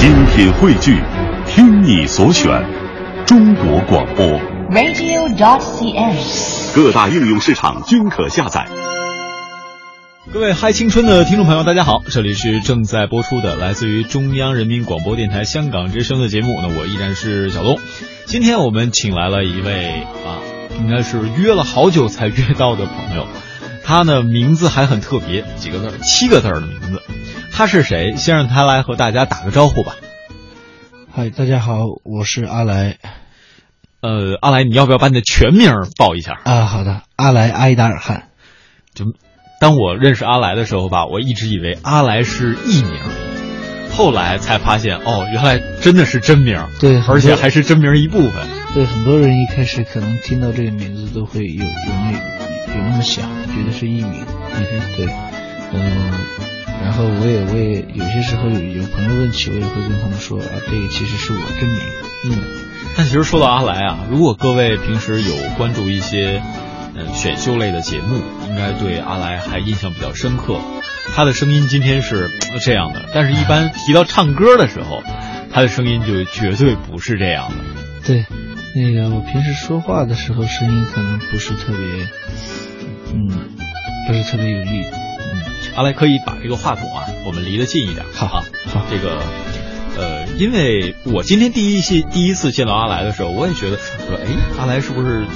精品汇聚，听你所选，中国广播。radio.dot.cn，。各大应用市场均可下载。各位嗨青春的听众朋友，大家好，这里是正在播出的来自于中央人民广播电台香港之声的节目。那我依然是小东。今天我们请来了一位啊，应该是约了好久才约到的朋友。他呢名字还很特别，几个字儿，七个字儿的名字。他是谁？先让他来和大家打个招呼吧。嗨，大家好，我是阿来。呃，阿来，你要不要把你的全名报一下？啊，好的，阿来埃达尔汗。就当我认识阿来的时候吧，我一直以为阿来是艺名，后来才发现哦，原来真的是真名。对，而且还是真名一部分。对，很多人一开始可能听到这个名字都会有有那有那么想，觉得是艺名。嗯哼，对，嗯、然后我也我也有些时候有有朋友问起，我也会跟他们说啊，这个其实是我真名。嗯，但其实说到阿来啊，如果各位平时有关注一些嗯选秀类的节目，应该对阿来还印象比较深刻。他的声音今天是这样的，但是一般提到唱歌的时候，他的声音就绝对不是这样的。对，那个我平时说话的时候声音可能不是特别，嗯，不是特别有力。嗯，阿来可以把这个话筒啊，我们离得近一点。好啊，好，这个。呃，因为我今天第一次第一次见到阿来的时候，我也觉得我说，哎，阿来是不是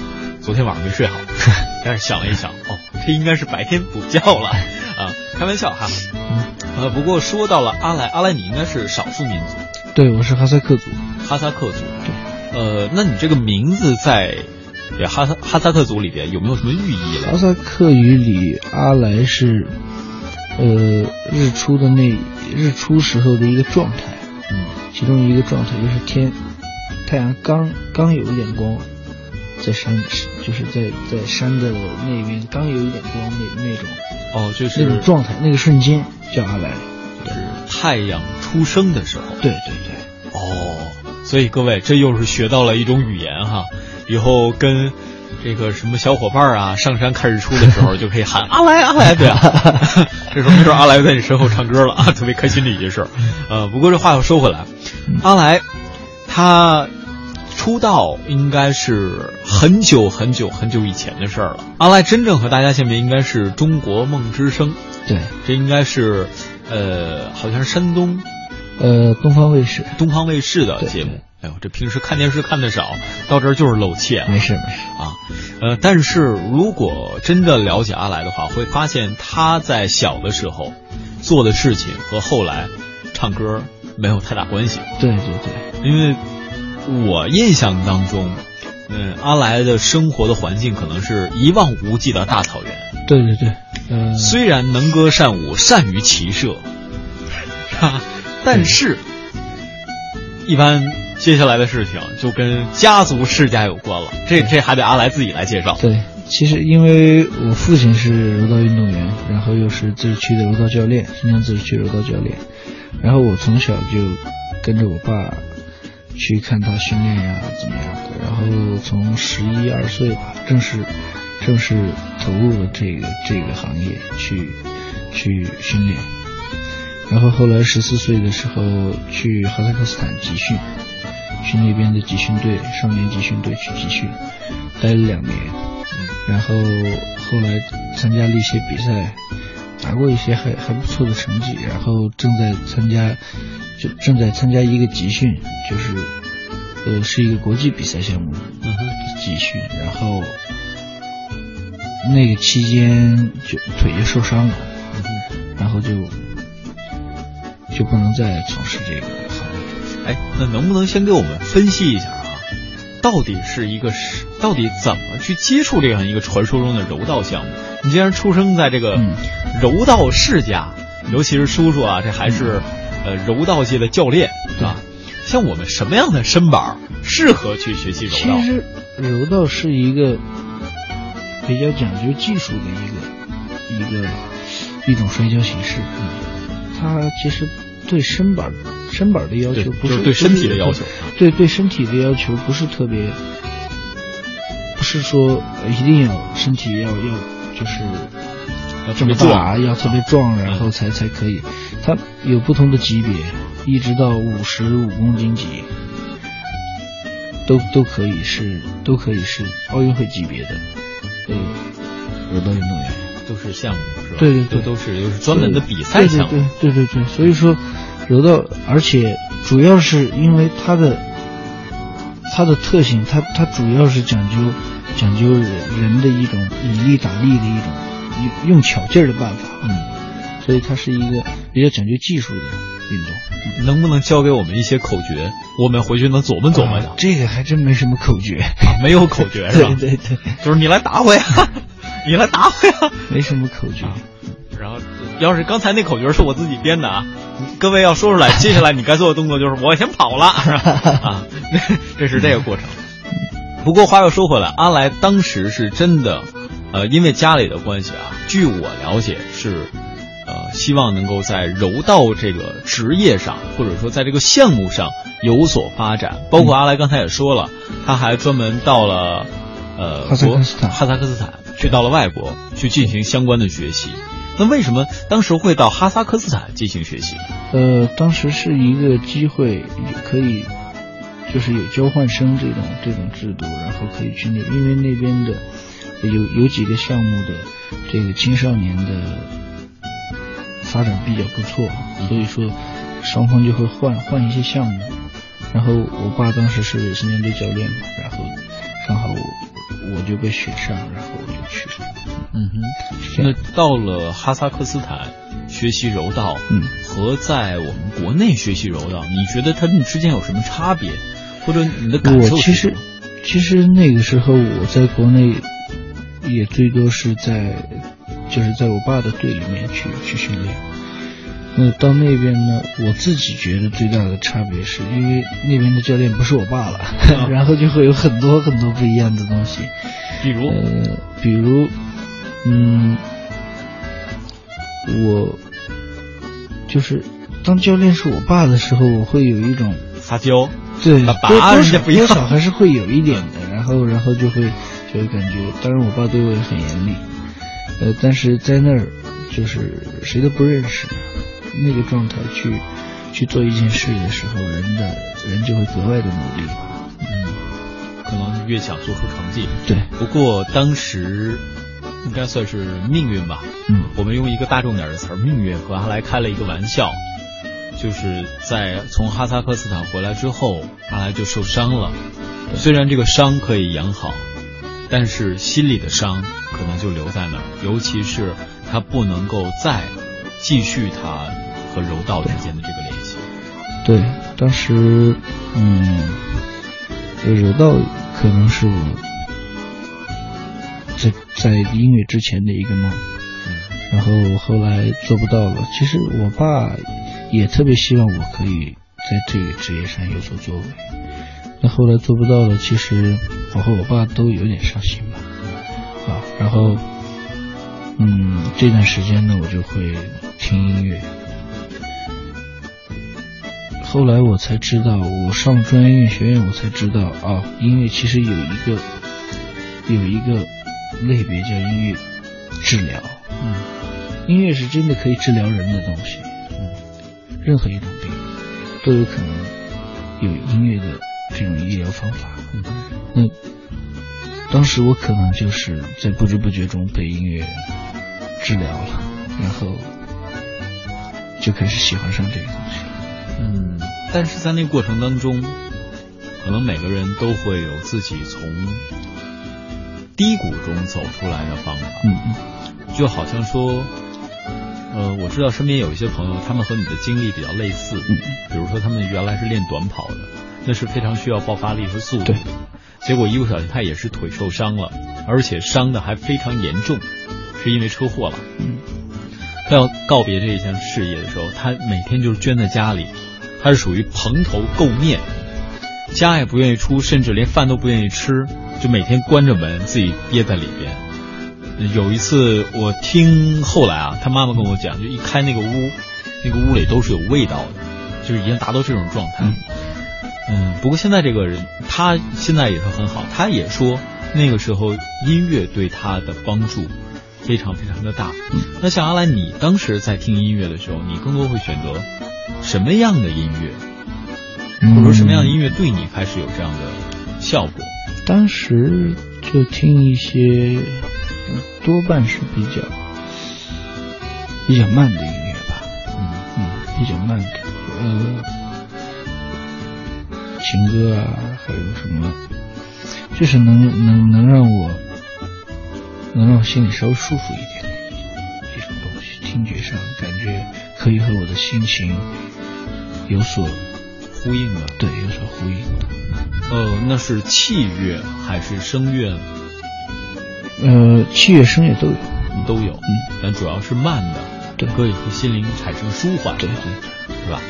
昨天晚上没睡好？但是想了一想，哦，这应该是白天补觉了啊，开玩笑哈。嗯，呃，不过说到了阿来，阿来你应该是少数民族，对，我是哈萨克族，哈萨克族。对，呃，那你这个名字在哈萨哈萨克族里边有没有什么寓意了？哈萨克语里，阿来是呃日出的那日出时候的一个状态。嗯，其中一个状态就是天，太阳刚刚有一点光，在山，就是在在山的那边刚有一点光那那种，哦，就是那种状态，那个瞬间叫阿来，就是太阳出生的时候。对对对。哦，所以各位，这又是学到了一种语言哈，以后跟。这个什么小伙伴啊，上山看日出的时候就可以喊阿来阿来，对啊，这时候没准阿来在你身后唱歌了啊，特别开心的一件事。呃，不过这话又说回来，阿来他出道应该是很久很久很久以前的事儿了。阿来真正和大家见面应该是《中国梦之声》，对，这应该是呃，好像是山东呃东方卫视东方卫视的节目。哎呦，这平时看电视看的少，到这儿就是露怯。没事没事啊，呃，但是如果真的了解阿来的话，会发现他在小的时候做的事情和后来唱歌没有太大关系。对对对，因为我印象当中，嗯，阿来的生活的环境可能是一望无际的大草原。对对对，呃，虽然能歌善舞，善于骑射，哈，但是一般。接下来的事情就跟家族世家有关了，这这还得阿来自己来介绍。对，其实因为我父亲是柔道运动员，然后又是自治区的柔道教练，新疆自治区柔道教练，然后我从小就跟着我爸去看他训练呀，怎么样的，然后从十一二岁吧，正式正式投入了这个这个行业去去训练，然后后来十四岁的时候去哈萨克斯坦集训。去那边的集训队，少年集训队去集训，待了两年，然后后来参加了一些比赛，拿过一些还还不错的成绩，然后正在参加，就正在参加一个集训，就是呃是一个国际比赛项目，集训，然后那个期间就腿就受伤了，然后就就不能再从事这个。哎，那能不能先给我们分析一下啊？到底是一个是，到底怎么去接触这样一个传说中的柔道项目？你既然出生在这个柔道世家，嗯、尤其是叔叔啊，这还是呃柔道界的教练啊。像我们什么样的身板适合去学习柔道？其实柔道是一个比较讲究技术的一个一个一种摔跤形式，嗯，它其实对身板。身板的要求不是对身体的要求，对对身体的要求不是特别，不是说一定要身体要要就是要这么大，要特别壮，然后才才可以。它有不同的级别，一直到五十五公斤级，都都可以是都可以是奥运会级别的呃柔道运动员，都是项目是吧？对对对，都都是就是专门的比赛项目。对对对对对，所以说柔道，而且主要是因为它的它的特性，它它主要是讲究讲究人的一种以力打力的一种用用巧劲儿的办法，嗯，所以它是一个比较讲究技术的运动。能不能教给我们一些口诀？我们回去能琢磨琢磨的。这个还真没什么口诀，没有口诀 是吧？对对对，就是你来打我呀，你来打我呀，没什么口诀。然后，要是刚才那口诀是我自己编的啊，各位要说出来，接下来你该做的动作就是我先跑了，是吧？啊，这是这个过程。不过话又说回来，阿来当时是真的，呃，因为家里的关系啊，据我了解是。呃，希望能够在柔道这个职业上，或者说在这个项目上有所发展。包括阿来刚才也说了，他还专门到了呃哈萨克斯坦，哈萨克斯坦去到了外国去进行相关的学习。那为什么当时会到哈萨克斯坦进行学习？呃，当时是一个机会，可以就是有交换生这种这种制度，然后可以去那，因为那边的有有几个项目的这个青少年的。发展比较不错，所以说双方就会换换一些项目。然后我爸当时是新疆队教练嘛，然后正好我我就被选上，然后我就去。嗯哼，那到了哈萨克斯坦学习柔道，嗯，和在我们国内学习柔道，你觉得他们之间有什么差别？或者你的感受？我其实其实那个时候我在国内也最多是在。就是在我爸的队里面去去训练，那到那边呢，我自己觉得最大的差别是因为那边的教练不是我爸了，然后就会有很多很多不一样的东西，比如？呃，比如嗯，我就是当教练是我爸的时候，我会有一种撒娇，对，多少多少还是会有一点的，然后然后就会就会感觉，当然我爸对我也很严厉。呃，但是在那儿，就是谁都不认识，那个状态去去做一件事的时候，人的人就会格外的努力，嗯，可能越想做出成绩。对，不过当时应该算是命运吧。嗯，我们用一个大众点的词儿，命运和阿来开了一个玩笑，就是在从哈萨克斯坦回来之后，阿来就受伤了。虽然这个伤可以养好。但是心里的伤可能就留在那儿，尤其是他不能够再继续他和柔道之间的这个联系。对，当时嗯，柔道可能是我在在音乐之前的一个梦，然后后来做不到了。其实我爸也特别希望我可以在这个职业上有所作为。那后来做不到了，其实我和我爸都有点伤心吧，啊，然后，嗯，这段时间呢，我就会听音乐。后来我才知道，我上专业音乐学院，我才知道啊，音乐其实有一个有一个类别叫音乐治疗，嗯，音乐是真的可以治疗人的东西，嗯，任何一种病都有可能有音乐的。这种医疗方法，嗯那当时我可能就是在不知不觉中被音乐治疗了，然后就开始喜欢上这个东西。嗯，但是在那过程当中，可能每个人都会有自己从低谷中走出来的方法。嗯嗯，就好像说，呃，我知道身边有一些朋友，他们和你的经历比较类似。嗯，比如说他们原来是练短跑的。那是非常需要爆发力和速度的，结果一不小心他也是腿受伤了，而且伤的还非常严重，是因为车祸了。嗯，他要告别这一项事业的时候，他每天就是捐在家里，他是属于蓬头垢面，家也不愿意出，甚至连饭都不愿意吃，就每天关着门自己憋在里边。有一次我听后来啊，他妈妈跟我讲，就一开那个屋，那个屋里都是有味道的，就是已经达到这种状态。嗯，不过现在这个人，他现在也是很好。他也说，那个时候音乐对他的帮助非常非常的大。那像阿兰，你当时在听音乐的时候，你更多会选择什么样的音乐，嗯。或者说什么样的音乐对你开始有这样的效果？当时就听一些，嗯多半是比较比较慢的音乐吧，嗯。嗯，比较慢的，呃，情歌啊，还有什么，就是能能能让我能让我心里稍微舒服一点的一种东西，听觉上感觉可以和我的心情有所呼应了，对有所呼应。呃，那是器乐还是声乐呢？呃，器乐声乐都有，都有，嗯，但主要是慢的，对可以和心灵产生舒缓，对对。是吧？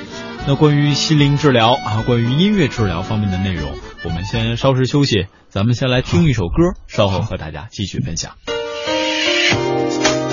那关于心灵治疗啊，关于音乐治疗方面的内容，我们先稍事休息，咱们先来听一首歌，稍后和大家继续分享。あ。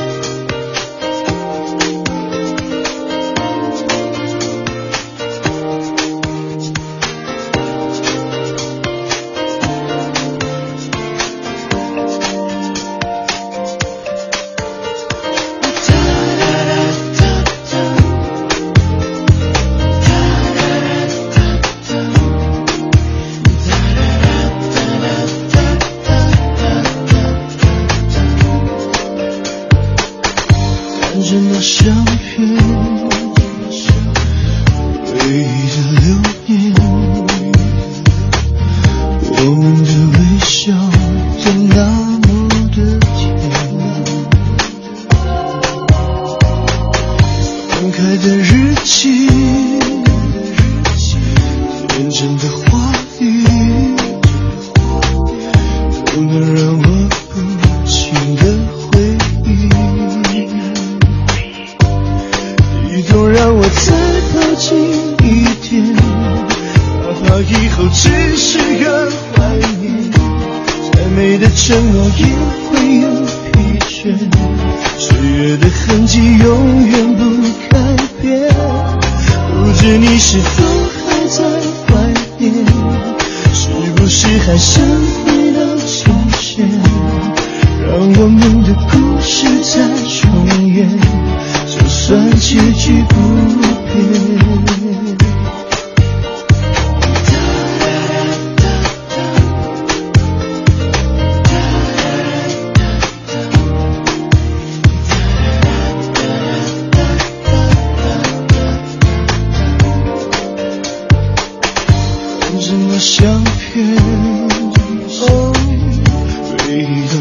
相片回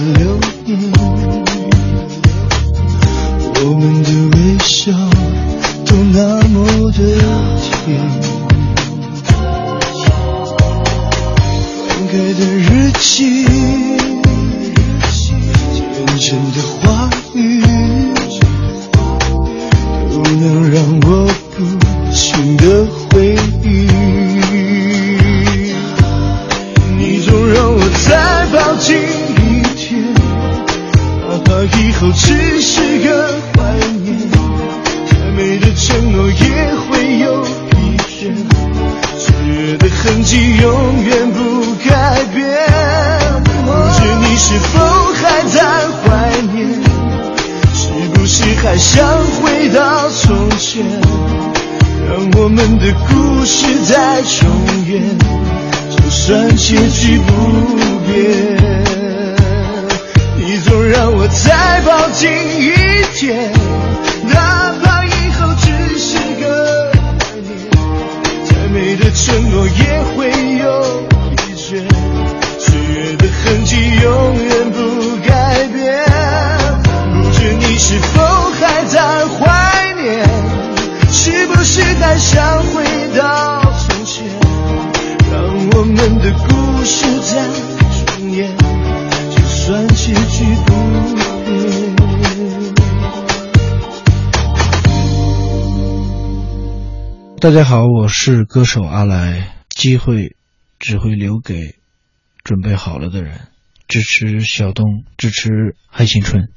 大家好，我是歌手阿来。机会只会留给准备好了的人。支持小东，支持嗨青春。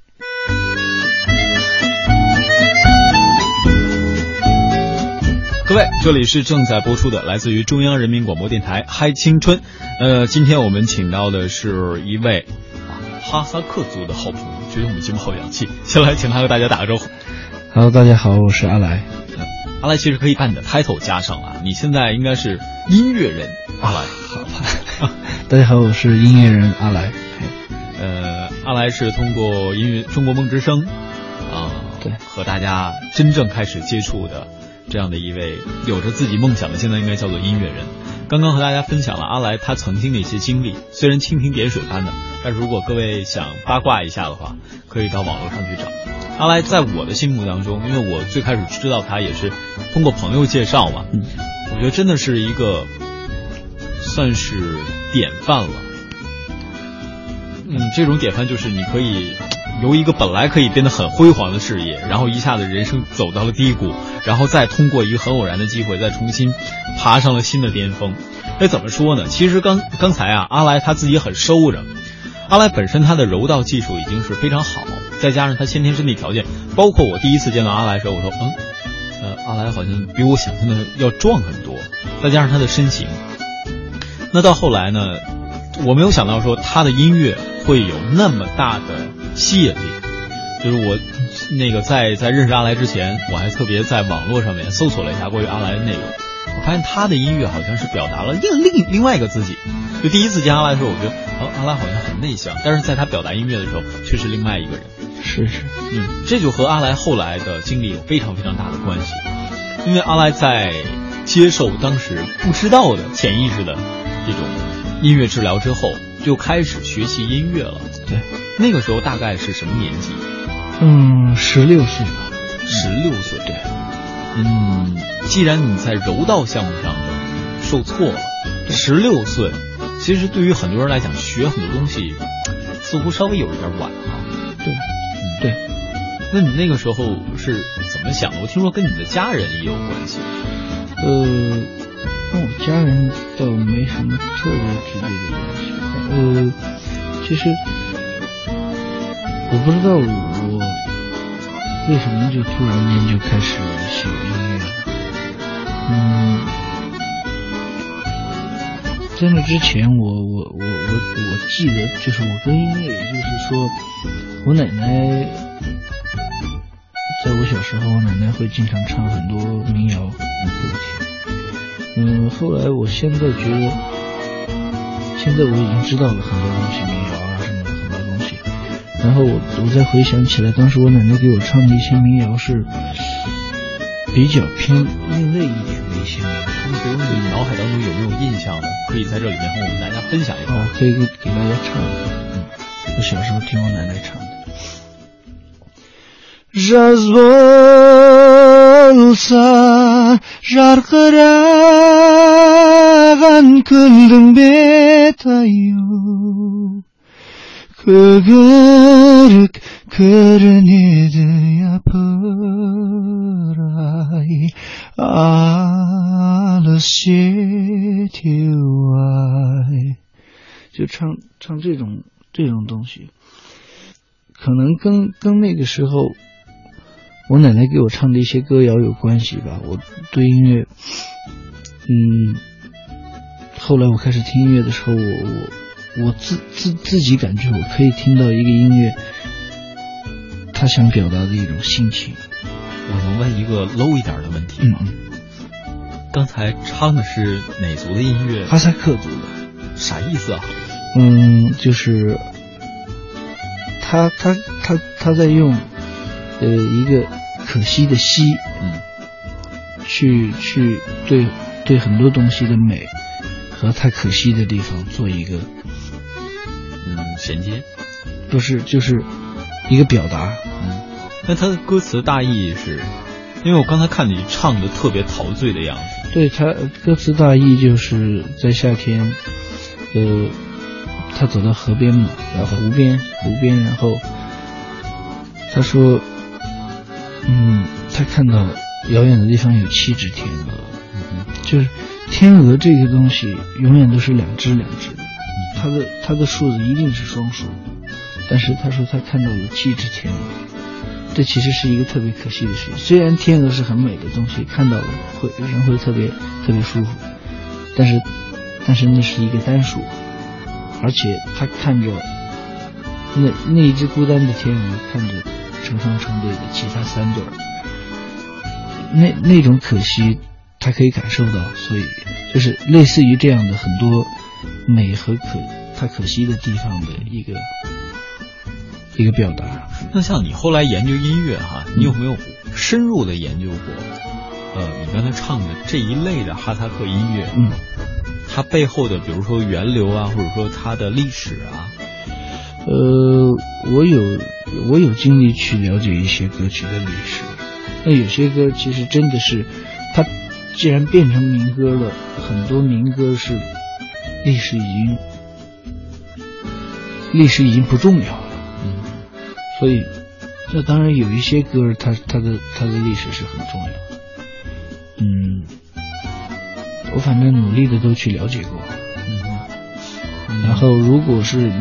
各位，这里是正在播出的，来自于中央人民广播电台《嗨青春》。呃，今天我们请到的是一位啊哈萨克族的好朋友，觉得我们节目好洋气。先来请他和大家打个招呼。Hello，大家好，我是阿来。阿来其实可以把你的 title 加上啊，你现在应该是音乐人阿来。好吧，大家好，我是音乐人阿来。呃，阿来是通过音乐《中国梦之声》啊，对，和大家真正开始接触的这样的一位有着自己梦想的，现在应该叫做音乐人。刚刚和大家分享了阿来他曾经的一些经历，虽然蜻蜓点水般的，但如果各位想八卦一下的话，可以到网络上去找。阿来在我的心目当中，因为我最开始知道他也是通过朋友介绍嘛，嗯，我觉得真的是一个算是典范了。嗯，这种典范就是你可以由一个本来可以变得很辉煌的事业，然后一下子人生走到了低谷，然后再通过一个很偶然的机会，再重新爬上了新的巅峰。哎，怎么说呢？其实刚刚才啊，阿来他自己很收着。阿来本身他的柔道技术已经是非常好，再加上他先天身体条件，包括我第一次见到阿来的时候，我说嗯，呃，阿来好像比我想象的要壮很多，再加上他的身形，那到后来呢，我没有想到说他的音乐会有那么大的吸引力。就是我那个在在认识阿来之前，我还特别在网络上面搜索了一下关于阿来的内容，我发现他的音乐好像是表达了另另另外一个自己。就第一次见阿来的时候，我觉得哦，阿来好像很内向，但是在他表达音乐的时候，却是另外一个人。是是，嗯，这就和阿来后来的经历有非常非常大的关系，因为阿来在接受当时不知道的潜意识的这种音乐治疗之后，就开始学习音乐了。对，那个时候大概是什么年纪？嗯，十六岁吧，十六岁。对，嗯，既然你在柔道项目上受挫了，十六岁，其实对于很多人来讲，学很多东西似乎稍微有一点晚啊。对，嗯，对。那你那个时候是怎么想的？我听说跟你的家人也有关系。呃，跟我家人倒没什么特别直接的关系。呃，其实我不知道我为什么就突然间就开始写音乐了。嗯，在那之前我，我我我我记得，就是我跟音乐，也就是说，我奶奶。在我小时候，我奶奶会经常唱很多民谣。嗯后来我现在觉得现在我已经知道了很多东西民谣啊什么的很多东西。然后我我再回想起来当时我奶奶给我唱的一些民谣是比较偏另类一点的一些民谣你脑海当中有没有印象呢可以在这里面和我们大家分享一下。我可以给大家唱一我小时候听我奶奶唱的жарқыраған күндің бет аю көгерік көрінеді япыр-ай алыс жетеу-ай 就唱唱这种这种东西，可能跟跟那个时候。 我奶奶给我唱的一些歌谣有关系吧，我对音乐，嗯，后来我开始听音乐的时候，我我我自自自己感觉我可以听到一个音乐，他想表达的一种心情。我能问一个 low 一点的问题吗？嗯刚才唱的是哪族的音乐？哈萨克族的，啥意思啊？嗯，就是他他他他在用。呃，一个可惜的惜，嗯，去去对对很多东西的美和太可惜的地方做一个嗯衔接，不是就是一个表达，嗯，那它的歌词大意是，因为我刚才看你唱的特别陶醉的样子，对他歌词大意就是在夏天，呃，他走到河边嘛，然后湖边湖边，然后他说。看到遥远的地方有七只天鹅，嗯。就是天鹅这个东西永远都是两只两只的，它的它的数字一定是双数，但是他说他看到了七只天鹅，这其实是一个特别可惜的事情。虽然天鹅是很美的东西，看到了会人会特别特别舒服，但是但是那是一个单数，而且他看着那那一只孤单的天鹅看着。成双成对的其他三对儿，那那种可惜，他可以感受到，所以就是类似于这样的很多美和可他可惜的地方的一个一个表达。那像你后来研究音乐哈，你有没有深入的研究过？呃，你刚才唱的这一类的哈萨克音乐，嗯，它背后的比如说源流啊，或者说它的历史啊，呃，我有我有精力去了解一些歌曲的历史。那有些歌其实真的是，它既然变成民歌了，很多民歌是历史已经历史已经不重要了，嗯，所以那当然有一些歌，它它的它的历史是很重要，嗯，我反正努力的都去了解过，嗯，然后如果是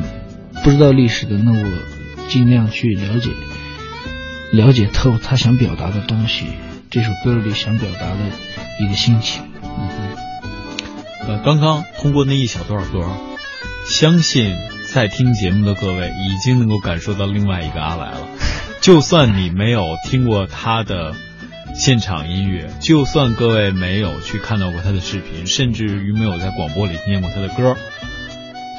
不知道历史的，那我尽量去了解。了解透他想表达的东西，这首歌里想表达的一个心情。嗯哼，呃，刚刚通过那一小段歌，相信在听节目的各位已经能够感受到另外一个阿来了。就算你没有听过他的现场音乐，就算各位没有去看到过他的视频，甚至于没有在广播里听见过他的歌，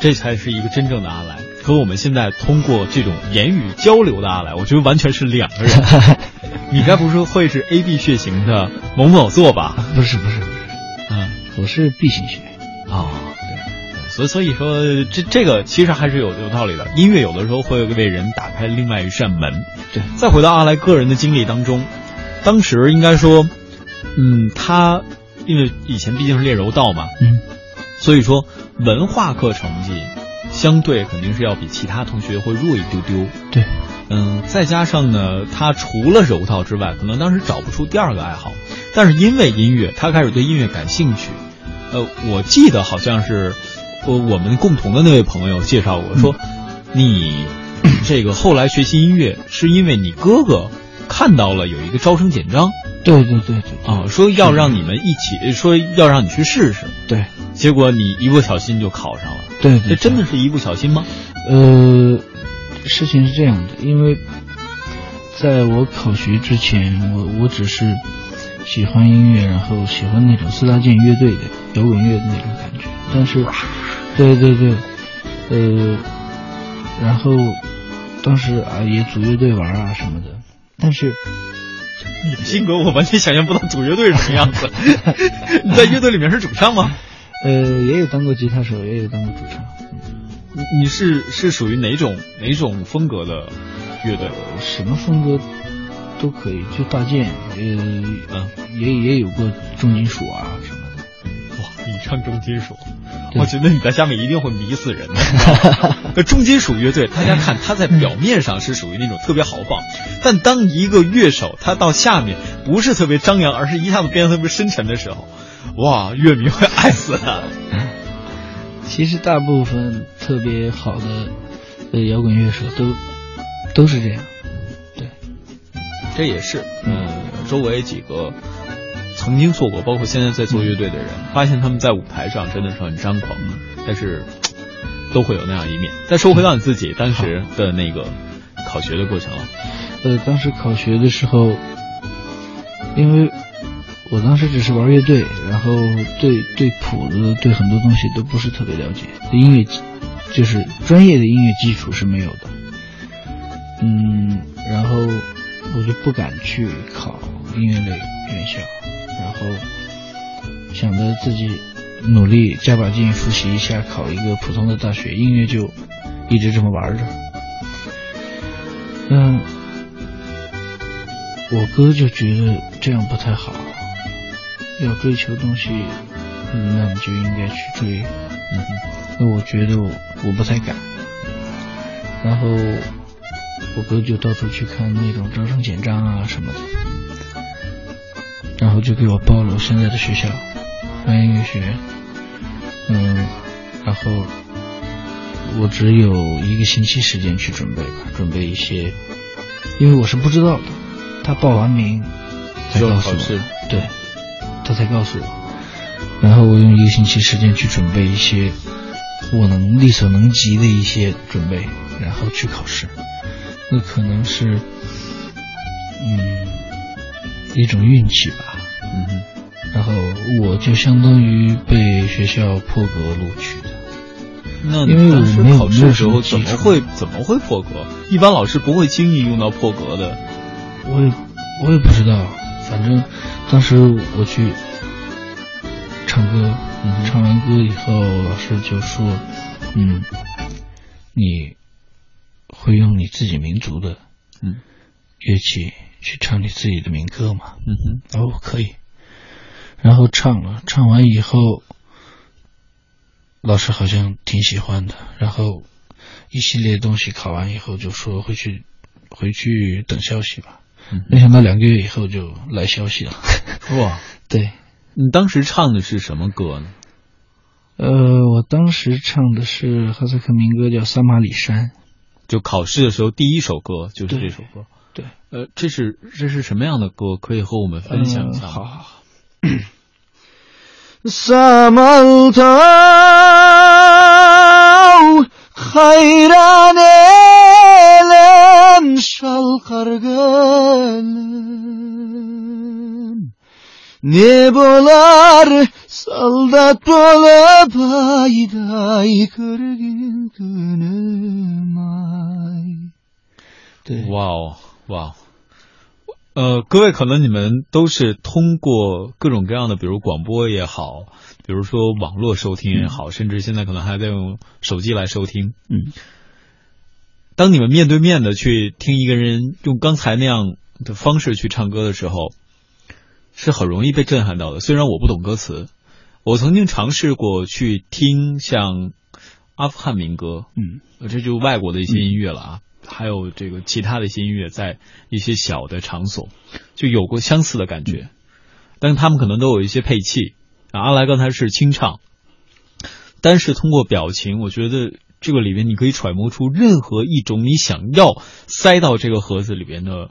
这才是一个真正的阿来。和我们现在通过这种言语交流的阿来，我觉得完全是两个人。你该不是会是 A B 血型的某某座吧？不是不是不是，嗯，我是 B 型血。哦，对，所以所以说这这个其实还是有有道理的。音乐有的时候会为人打开另外一扇门。对，再回到阿来个人的经历当中，当时应该说，嗯，他因为以前毕竟是练柔道嘛，嗯，所以说文化课成绩。相对肯定是要比其他同学会弱一丢丢。对，嗯，再加上呢，他除了柔道之外，可能当时找不出第二个爱好。但是因为音乐，他开始对音乐感兴趣。呃，我记得好像是，我我们共同的那位朋友介绍过，说你 这个后来学习音乐，是因为你哥哥看到了有一个招生简章。对对对对啊，说要让你们一起，说要让你去试试。对，结果你一不小心就考上了。对，这真的是一不小心吗？呃，事情是这样的，因为在我考学之前，我我只是喜欢音乐，然后喜欢那种四大件乐队的摇滚乐的那种感觉。但是，对对对，呃，然后当时啊也组乐队玩啊什么的，但是。你的性格我完全想象不到组乐队是什么样子。你在乐队里面是主唱吗？呃，也有当过吉他手，也有当过主唱。你你是是属于哪种哪种风格的乐队？什么风格都可以，就大件，呃，嗯，也也有过重金属啊什么的。哇，你唱重金属，我觉得你在下面一定会迷死人的。重金属乐队，大家看他在表面上是属于那种特别豪放，但当一个乐手他到下面不是特别张扬，而是一下子变得特别深沉的时候，哇，乐迷会爱死他。其实大部分特别好的呃摇滚乐手都都是这样，对，这也是嗯，周围几个曾经做过，包括现在在做乐队的人，发现他们在舞台上真的是很张狂的，但是都会有那样一面。再说回到你自己当时的那个考学的过程啊，呃，当时考学的时候，因为。我当时只是玩乐队，然后对对谱子、对很多东西都不是特别了解，音乐就是专业的音乐基础是没有的。嗯，然后我就不敢去考音乐类院校，然后想着自己努力加把劲复习一下，考一个普通的大学，音乐就一直这么玩着。嗯，我哥就觉得这样不太好。要追求东西，那你就应该去追。嗯，那我觉得我我不太敢。然后我哥就到处去看那种招生简章啊什么的，然后就给我报了我现在的学校，专业音乐学院。嗯，然后我只有一个星期时间去准备吧，准备一些，因为我是不知道的，他报完名才告诉我。对。他才告诉我，然后我用一个星期时间去准备一些我能力所能及的一些准备，然后去考试。那可能是，嗯，一种运气吧。嗯哼，然后我就相当于被学校破格录取的。那因为我当时考试的时候怎么会怎么会破格？一般老师不会轻易用到破格的。我也我也不知道，反正当时我去唱歌，嗯唱完歌以后，老师就说：“嗯，你会用你自己民族的嗯乐器去唱你自己的民歌吗？”嗯哼，哦，可以。然后唱了，唱完以后，老师好像挺喜欢的。然后一系列东西考完以后，就说回去回去等消息吧。嗯没想到两个月以后就来消息了。哇，对，你当时唱的是什么歌呢？呃，我当时唱的是哈萨克民歌，叫《撒马里山》。就考试的时候第一首歌就是这首歌。对，呃，这是这是什么样的歌？可以和我们分享一下吗？嗯好好好。Samaltav hayran elem şalkar gelem Ne bolar saldat olup ayday kırgın günüm ay 对，哇哦，哇哦！呃，各位可能你们都是通过各种各样的，比如广播也好，比如说网络收听也好，甚至现在可能还在用手机来收听。嗯，当你们面对面的去听一个人用刚才那样的方式去唱歌的时候，是很容易被震撼到的。虽然我不懂歌词，我曾经尝试过去听像阿富汗民歌，嗯呃这就外国的一些音乐了啊，还有这个其他的一些音乐，在一些小的场所就有过相似的感觉，但是他们可能都有一些配器。啊，阿来刚才是清唱，但是通过表情，我觉得这个里面你可以揣摩出任何一种你想要塞到这个盒子里边的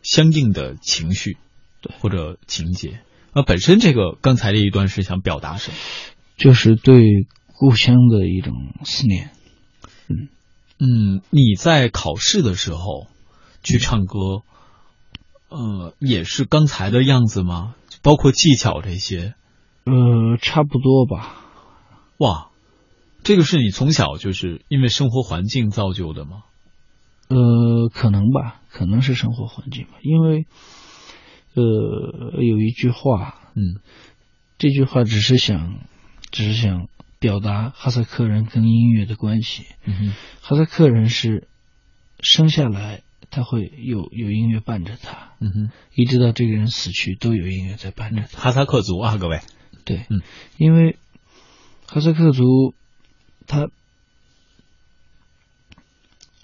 相应的情绪，对或者情节。那本身这个刚才这一段是想表达什么？就是对故乡的一种思念。嗯，你在考试的时候去唱歌，呃，也是刚才的样子吗？包括技巧这些？呃，差不多吧。哇，这个是你从小就是因为生活环境造就的吗？呃，可能吧，可能是生活环境吧，因为，呃，有一句话，嗯这句话只是想，只是想表达哈萨克人跟音乐的关系。嗯哼哈萨克人是生下来他会有有音乐伴着他，嗯哼，一直到这个人死去都有音乐在伴着他。哈萨克族啊，各位，对，嗯，因为哈萨克族他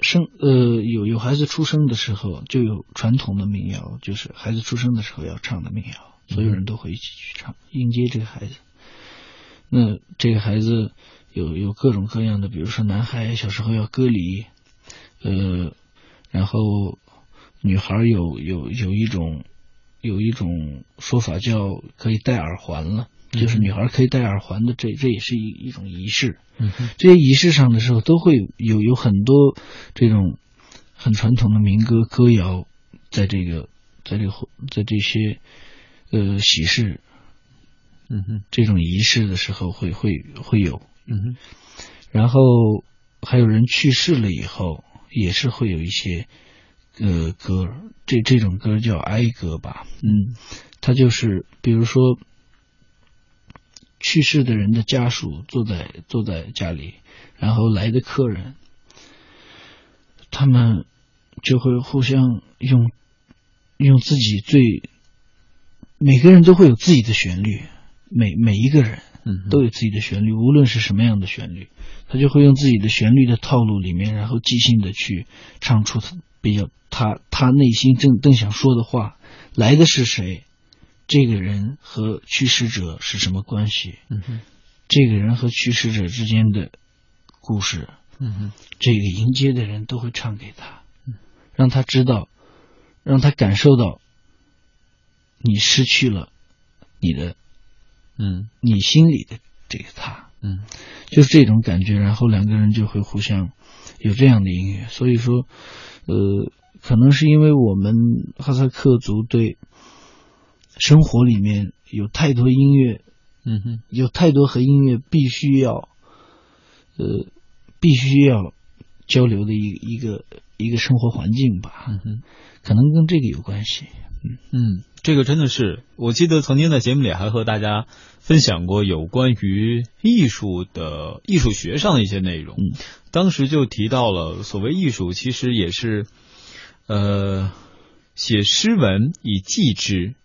生呃有有孩子出生的时候就有传统的民谣，就是孩子出生的时候要唱的民谣，所有人都会一起去唱迎接这个孩子。那这个孩子有有各种各样的，比如说男孩小时候要割礼，呃，然后女孩有有有一种有一种说法叫可以戴耳环了。就是女孩可以戴耳环的，这这也是一一种仪式。嗯哼这些仪式上的时候，都会有有很多这种很传统的民歌歌谣，在这个在这个在这些呃喜事嗯哼这种仪式的时候会会会有。嗯哼然后还有人去世了以后，也是会有一些呃歌，这这种歌叫哀歌吧，嗯，它就是比如说去世的人的家属坐在坐在家里，然后来的客人，他们就会互相用用自己最每个人都会有自己的旋律，每每一个人。都有自己的旋律，无论是什么样的旋律，他就会用自己的旋律的套路里面，然后即兴的去唱出他比较他他内心正正想说的话。来的是谁？这个人和去世者是什么关系？嗯哼这个人和去世者之间的故事，嗯哼这个迎接的人都会唱给他，让他知道，让他感受到，你失去了你的嗯你心里的这个他。嗯就是这种感觉，然后两个人就会互相有这样的音乐。所以说，呃，可能是因为我们哈萨克族对生活里面有太多音乐，嗯哼，有太多和音乐必须要，呃，必须要交流的一个一个一个生活环境吧。嗯哼，可能跟这个有关系。嗯，这个真的是，我记得曾经在节目里还和大家分享过有关于艺术的艺术学上的一些内容。嗯，当时就提到了，所谓艺术其实也是，呃，写诗文以记之，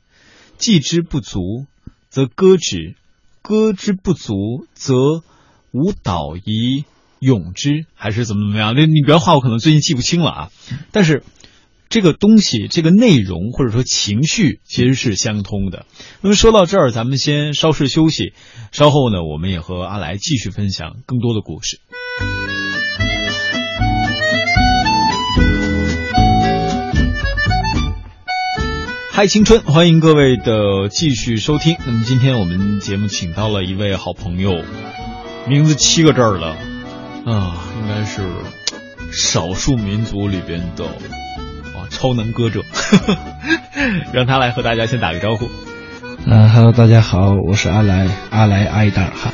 记之不足则歌之，歌之不足则舞蹈以咏之，还是怎么怎么样？那你原话我可能最近记不清了啊，但是。这个东西，这个内容或者说情绪其实是相通的。那么说到这儿，咱们先稍事休息，稍后呢，我们也和阿来继续分享更多的故事。嗨，青春，欢迎各位的继续收听。那么今天我们节目请到了一位好朋友，名字七个字儿了啊，应该是少数民族里边的啊。超能歌者，让他来和大家先打个招呼。嗯哈喽，大家好，我是阿来，阿来阿依达尔汗。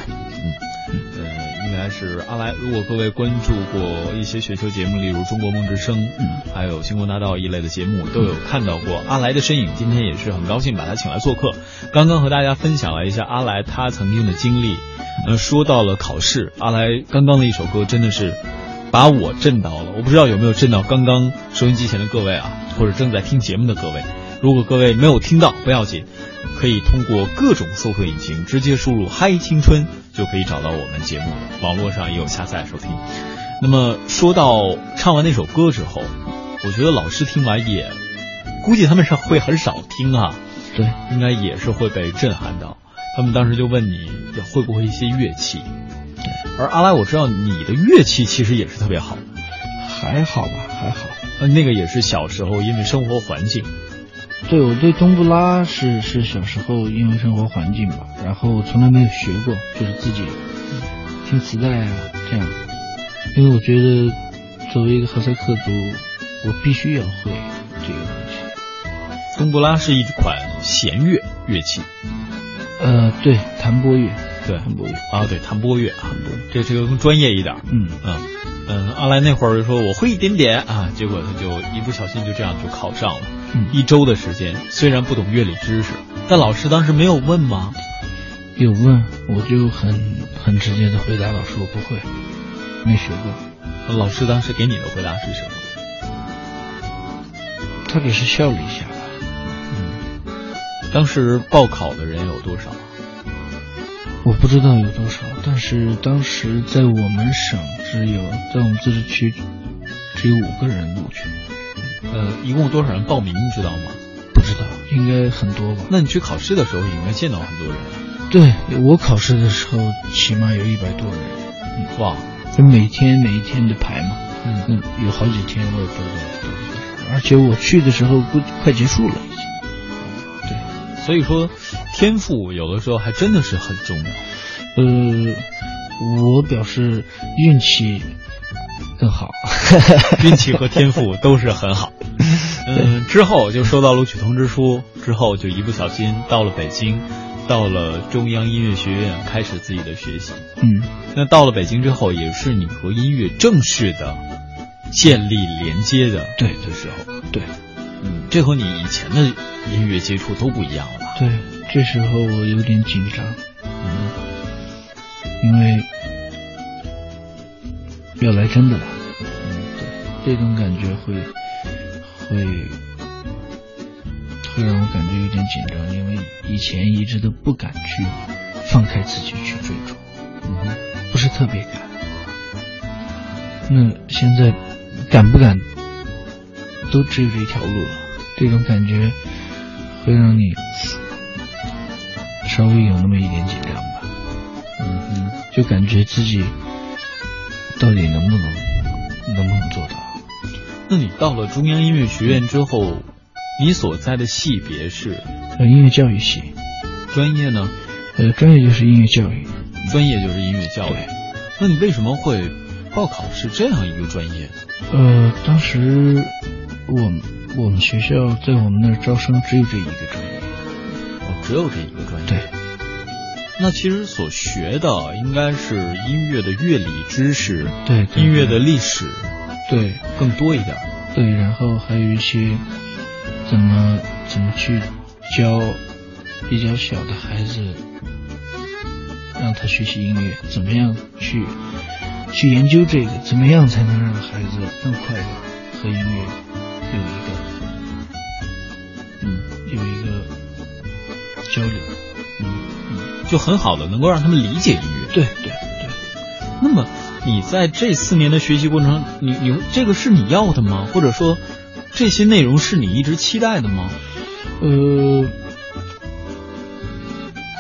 是阿来。如果各位关注过一些选秀节目，例如《中国梦之声》，嗯，还有《星光大道》一类的节目，都有看到过阿来的身影。今天也是很高兴把他请来做客。刚刚和大家分享了一下阿来他曾经的经历，呃，说到了考试，阿来刚刚的一首歌真的是。把我震到了，我不知道有没有震到刚刚收音机前的各位啊，或者正在听节目的各位。如果各位没有听到，不要紧，可以通过各种搜索引擎直接输入“嗨青春”就可以找到我们节目了。网络上也有下载收听。那么说到唱完那首歌之后，我觉得老师听完也，估计他们是会很少听啊。对，应该也是会被震撼到。他们当时就问你会不会一些乐器。而阿来，我知道你的乐器其实也是特别好，还好吧，还好。呃，那个也是小时候因为生活环境。对，我对冬不拉是是小时候因为生活环境吧，然后从来没有学过，就是自己听磁带啊这样。因为我觉得作为一个哈萨克族，我必须要会这个东西。冬不拉是一款弦乐乐器。呃，对，弹拨乐。对，弹拨乐啊，对，弹拨乐啊，这这个更专业一点。嗯嗯嗯，阿来那会儿说我会一点点啊，结果他就一不小心就这样就考上了。嗯，一周的时间，虽然不懂乐理知识，但老师当时没有问吗？有问，我就很很直接的回答老师，我不会，没学过。老师当时给你的回答是什么？他只是笑了一下吧。嗯，当时报考的人有多少？我不知道有多少，但是当时在我们省只有在我们自治区只有五个人录取。呃，一共多少人报名，你知道吗？不知道，应该很多吧。那你去考试的时候，应该见到很多人。对我考试的时候，起码有一百多人。哇，就每天每一天的排嘛。嗯嗯，有好几天我也不知道。而且我去的时候不快结束了已经。对，所以说。天赋有的时候还真的是很重要。呃，我表示运气更好，运气和天赋都是很好。嗯，之后就收到录取通知书，之后就一不小心到了北京，到了中央音乐学院开始自己的学习。嗯，那到了北京之后，也是你和音乐正式的建立连接的对的时候。对，嗯，这和你以前的音乐接触都不一样了吧？对。这时候我有点紧张，嗯，因为要来真的了，嗯，对，这种感觉会会会让我感觉有点紧张，因为以前一直都不敢去放开自己去追逐，嗯，不是特别敢。那现在敢不敢，都只有这条路了，这种感觉会让你。稍微有那么一点紧张吧，嗯嗯，就感觉自己到底能不能能不能做到？那你到了中央音乐学院之后，你所在的系别是呃音乐教育系，专业呢？呃专业就是音乐教育，专业就是音乐教育。那你为什么会报考是这样一个专业？呃，当时我我们学校在我们那儿招生只有这一个专业。只有这一个专业。对。那其实所学的应该是音乐的乐理知识，对，音乐的历史，对，更多一点。对，然后还有一些怎么怎么去教比较小的孩子，让他学习音乐，怎么样去去研究这个，怎么样才能让孩子更快乐和音乐有一个交流，嗯嗯，就很好的能够让他们理解音乐。对对对。那么。你在这四年的学习过程，你你这个是你要的吗？或者说，这些内容是你一直期待的吗？呃，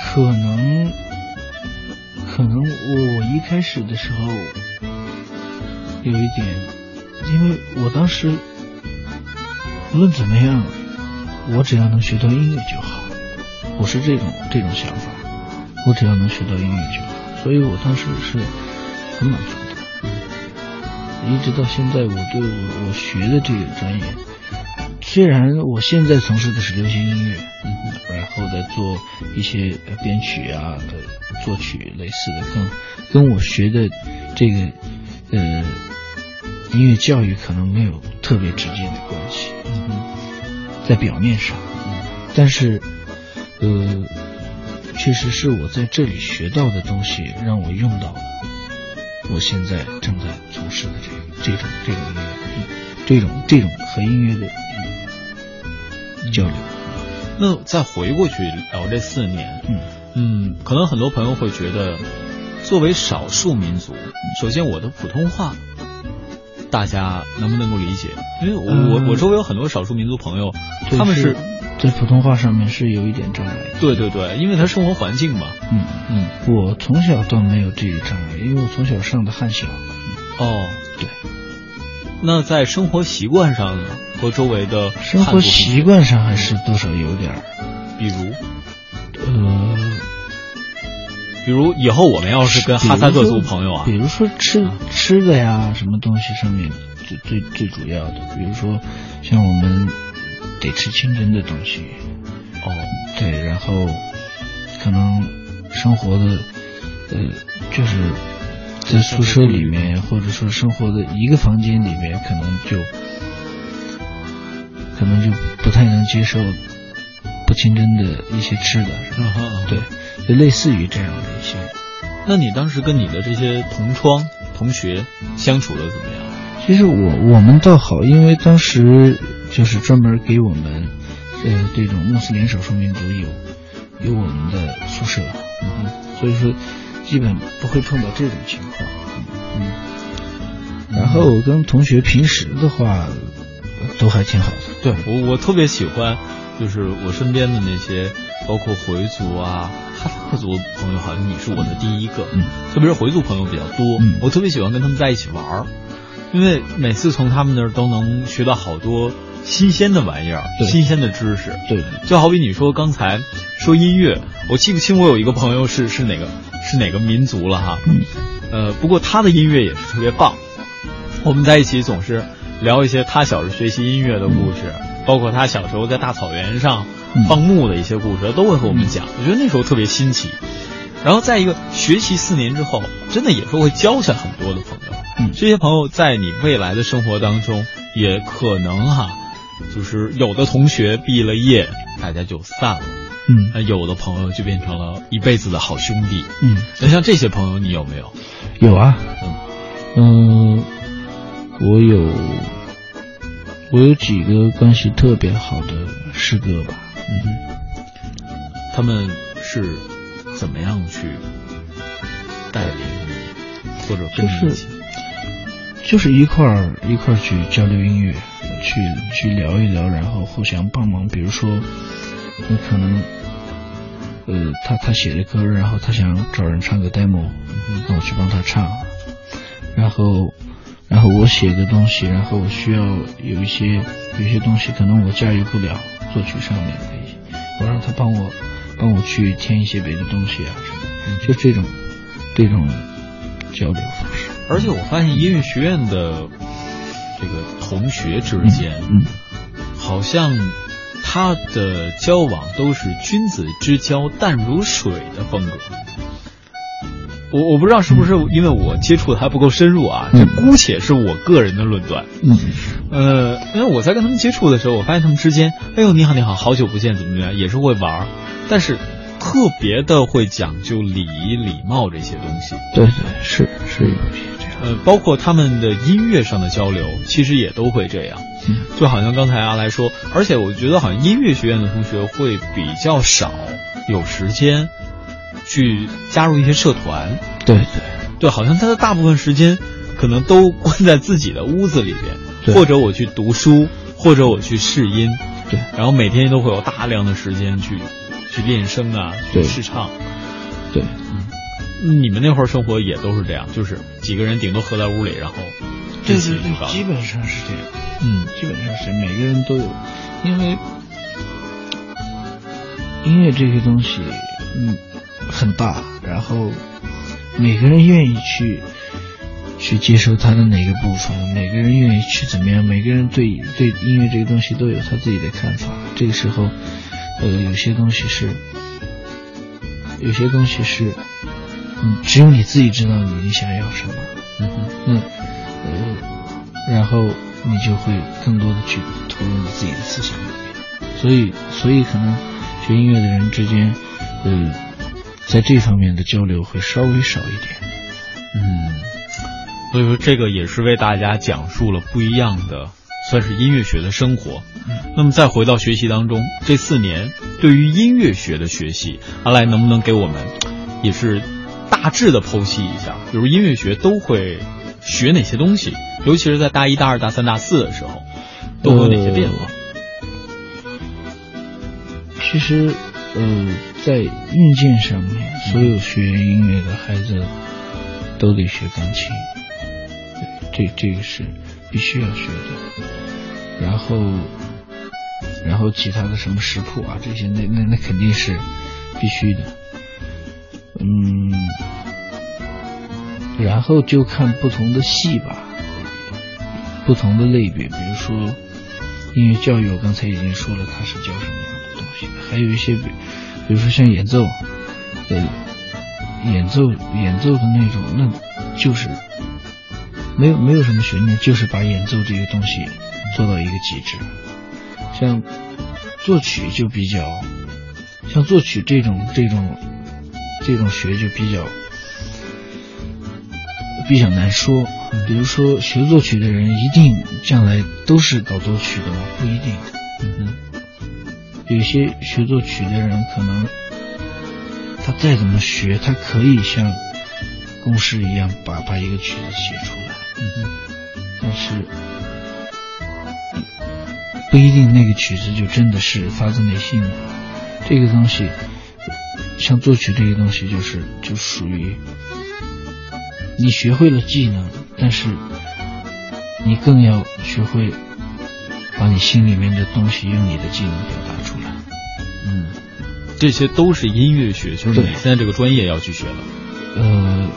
可能，可能我我一开始的时候有一点，因为我当时无论怎么样，我只要能学到音乐就好，我是这种这种想法，我只要能学到音乐就好，所以我当时是。很满足的，一直到现在，我对我学的这个专业，虽然我现在从事的是流行音乐，嗯，然后在做一些编曲啊作曲类似的，跟跟我学的这个呃音乐教育可能没有特别直接的关系，嗯，在表面上，但是呃，确实是我在这里学到的东西让我用到了。我现在正在从事的这这种这种音乐，这种这种和音乐的交流。那再回过去聊这四年，嗯嗯，可能很多朋友会觉得，作为少数民族，首先我的普通话，大家能不能够理解？因为我我我周围有很多少数民族朋友，他们是。在普通话上面是有一点障碍。对对对，因为他生活环境嘛。嗯嗯，我从小倒没有这个障碍，因为我从小上的汉小。哦，对。那在生活习惯上呢？和周围的生活习惯上还是多少有点儿。比如，呃，比如以后我们要是跟哈萨克族朋友啊，比如说吃吃的呀，什么东西上面最最最主要的，比如说像我们。得吃清真的东西，哦，对，然后可能生活的，呃，就是在宿舍里面，或者说生活的一个房间里面，可能就可能就不太能接受不清真的一些吃的，对，就类似于这样的一些。那你当时跟你的这些同窗同学相处的怎么样？其实我我们倒好，因为当时。就是专门给我们，呃，这种穆斯林少数民族有有我们的宿舍，嗯，所以说基本不会碰到这种情况，嗯。然后跟同学平时的话都还挺好的。对我我特别喜欢，就是我身边的那些，包括回族啊、哈萨克族朋友，好像你是我的第一个，嗯，特别是回族朋友比较多，嗯，我特别喜欢跟他们在一起玩儿，因为每次从他们那儿都能学到好多。新鲜的玩意儿，新鲜的知识，对，就好比你说刚才说音乐，我记不清我有一个朋友是是哪个是哪个民族了哈，嗯，呃，不过他的音乐也是特别棒，我们在一起总是聊一些他小时候学习音乐的故事，包括他小时候在大草原上放牧的一些故事，都会和我们讲，我觉得那时候特别新奇。然后再一个，学习四年之后，真的也是会交下很多的朋友，嗯，这些朋友在你未来的生活当中也可能哈。就是有的同学毕了业，大家就散了，嗯，那有的朋友就变成了一辈子的好兄弟，嗯，那像这些朋友你有没有？有啊，嗯，嗯，我有，我有几个关系特别好的师哥吧，嗯哼，他们是怎么样去带领你，或者跟你一起？就是一块儿一块儿去交流音乐，去去聊一聊，然后互相帮忙。比如说，你可能，呃，他他写的歌，然后他想找人唱个 demo，那我去帮他唱。然后，然后我写个东西，然后我需要有一些有一些东西，可能我驾驭不了，作曲上面可以，我让他帮我帮我去添一些别的东西啊什么，就这种这种交流方式。而且我发现音乐学院的这个同学之间，嗯，好像他的交往都是君子之交淡如水的风格。我我不知道是不是因为我接触的还不够深入啊，这姑且是我个人的论断。嗯，呃，因为我在跟他们接触的时候，我发现他们之间，哎呦你好你好，好久不见，怎么怎么样，也是会玩儿，但是特别的会讲究礼仪礼貌这些东西。对对是是有。呃，包括他们的音乐上的交流，其实也都会这样。嗯。就好像刚才阿来说，而且我觉得好像音乐学院的同学会比较少有时间去加入一些社团。对对。对，好像他的大部分时间可能都关在自己的屋子里边，或者我去读书，或者我去试音，对。然后每天都会有大量的时间去去练声啊，去试唱。对，你们那会儿生活也都是这样，就是几个人顶多合在屋里，然后对对对，基本上是这样。嗯基本上是每个人都有，因为音乐这个东西，嗯，很大，然后每个人愿意去去接受它的哪个部分，每个人愿意去怎么样，每个人对对音乐这个东西都有他自己的看法。这个时候，呃，有些东西是，有些东西是，嗯，只有你自己知道你你想要什么。嗯哼那呃，然后你就会更多的去投入你自己的思想里面，所以所以可能学音乐的人之间，呃，在这方面的交流会稍微少一点。嗯，所以说这个也是为大家讲述了不一样的，算是音乐学的生活。那么再回到学习当中，这四年对于音乐学的学习，阿来能不能给我们也是大致的剖析一下？比如音乐学都会学哪些东西，尤其是在大一、大二、大三、大四的时候，都会有哪些变化？其实，呃，在硬件上面，所有学音乐的孩子都得学钢琴，这这个是必须要学的。然后，然后其他的什么识谱啊这些，那那那肯定是必须的。嗯，然后就看不同的戏吧，不同的类别，比如说音乐教育，我刚才已经说了，它是教什么样的东西，还有一些比，比如说像演奏，呃，演奏演奏的那种，那就是没有没有什么悬念，就是把演奏这个东西做到一个极致。像作曲就比较，像作曲这种这种这种学就比较比较难说。比如说学作曲的人一定将来都是搞作曲的吗？不一定。嗯，有些学作曲的人可能他再怎么学，他可以像公式一样把把一个曲子写出来。嗯，但是不一定那个曲子就真的是发自内心的。这个东西，像作曲这些东西，就是就属于你学会了技能，但是你更要学会把你心里面的东西用你的技能表达出来。嗯，这些都是音乐学，就是你现在这个专业要去学的。呃，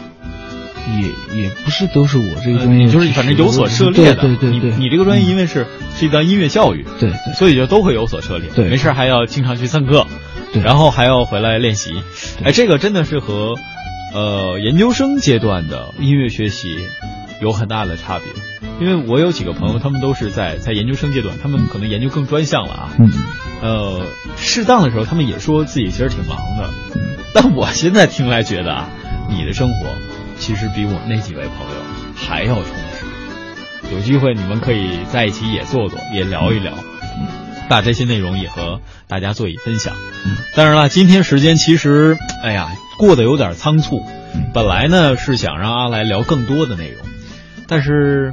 也也不是都是我这个专业就是反正有所涉猎的。对对对对，你你这个专业因为为是是一段音乐教育，对对所以就都会有所涉猎。对没事还要经常去蹭课，对，然后还要回来练习。哎，这个真的是和呃研究生阶段的音乐学习有很大的差别。因为我有几个朋友，他们都是在在研究生阶段，他们可能研究更专项了啊。嗯呃，适当的时候，他们也说自己其实挺忙的。嗯但我现在听来觉得啊，你的生活其实比我那几位朋友还要充实。有机会你们可以在一起也坐坐，也聊一聊，把这些内容也和大家做一分享。嗯当然了，今天时间其实，哎呀，过得有点仓促。嗯本来呢是想让阿来聊更多的内容，但是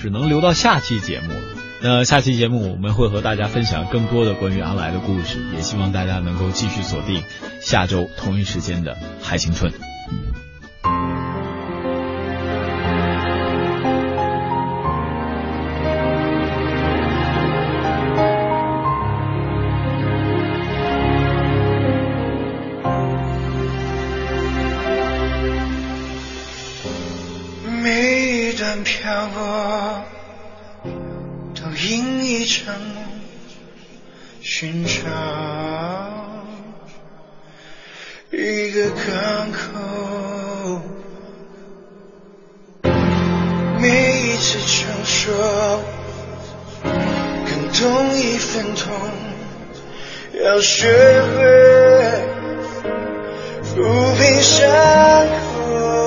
只能留到下期节目了。那下期节目我们会和大家分享更多的关于阿来的故事，也希望大家能够继续锁定下周同一时间的《海青春》。寻找一个港口，每一次承受更多一分痛，要学会抚平伤口。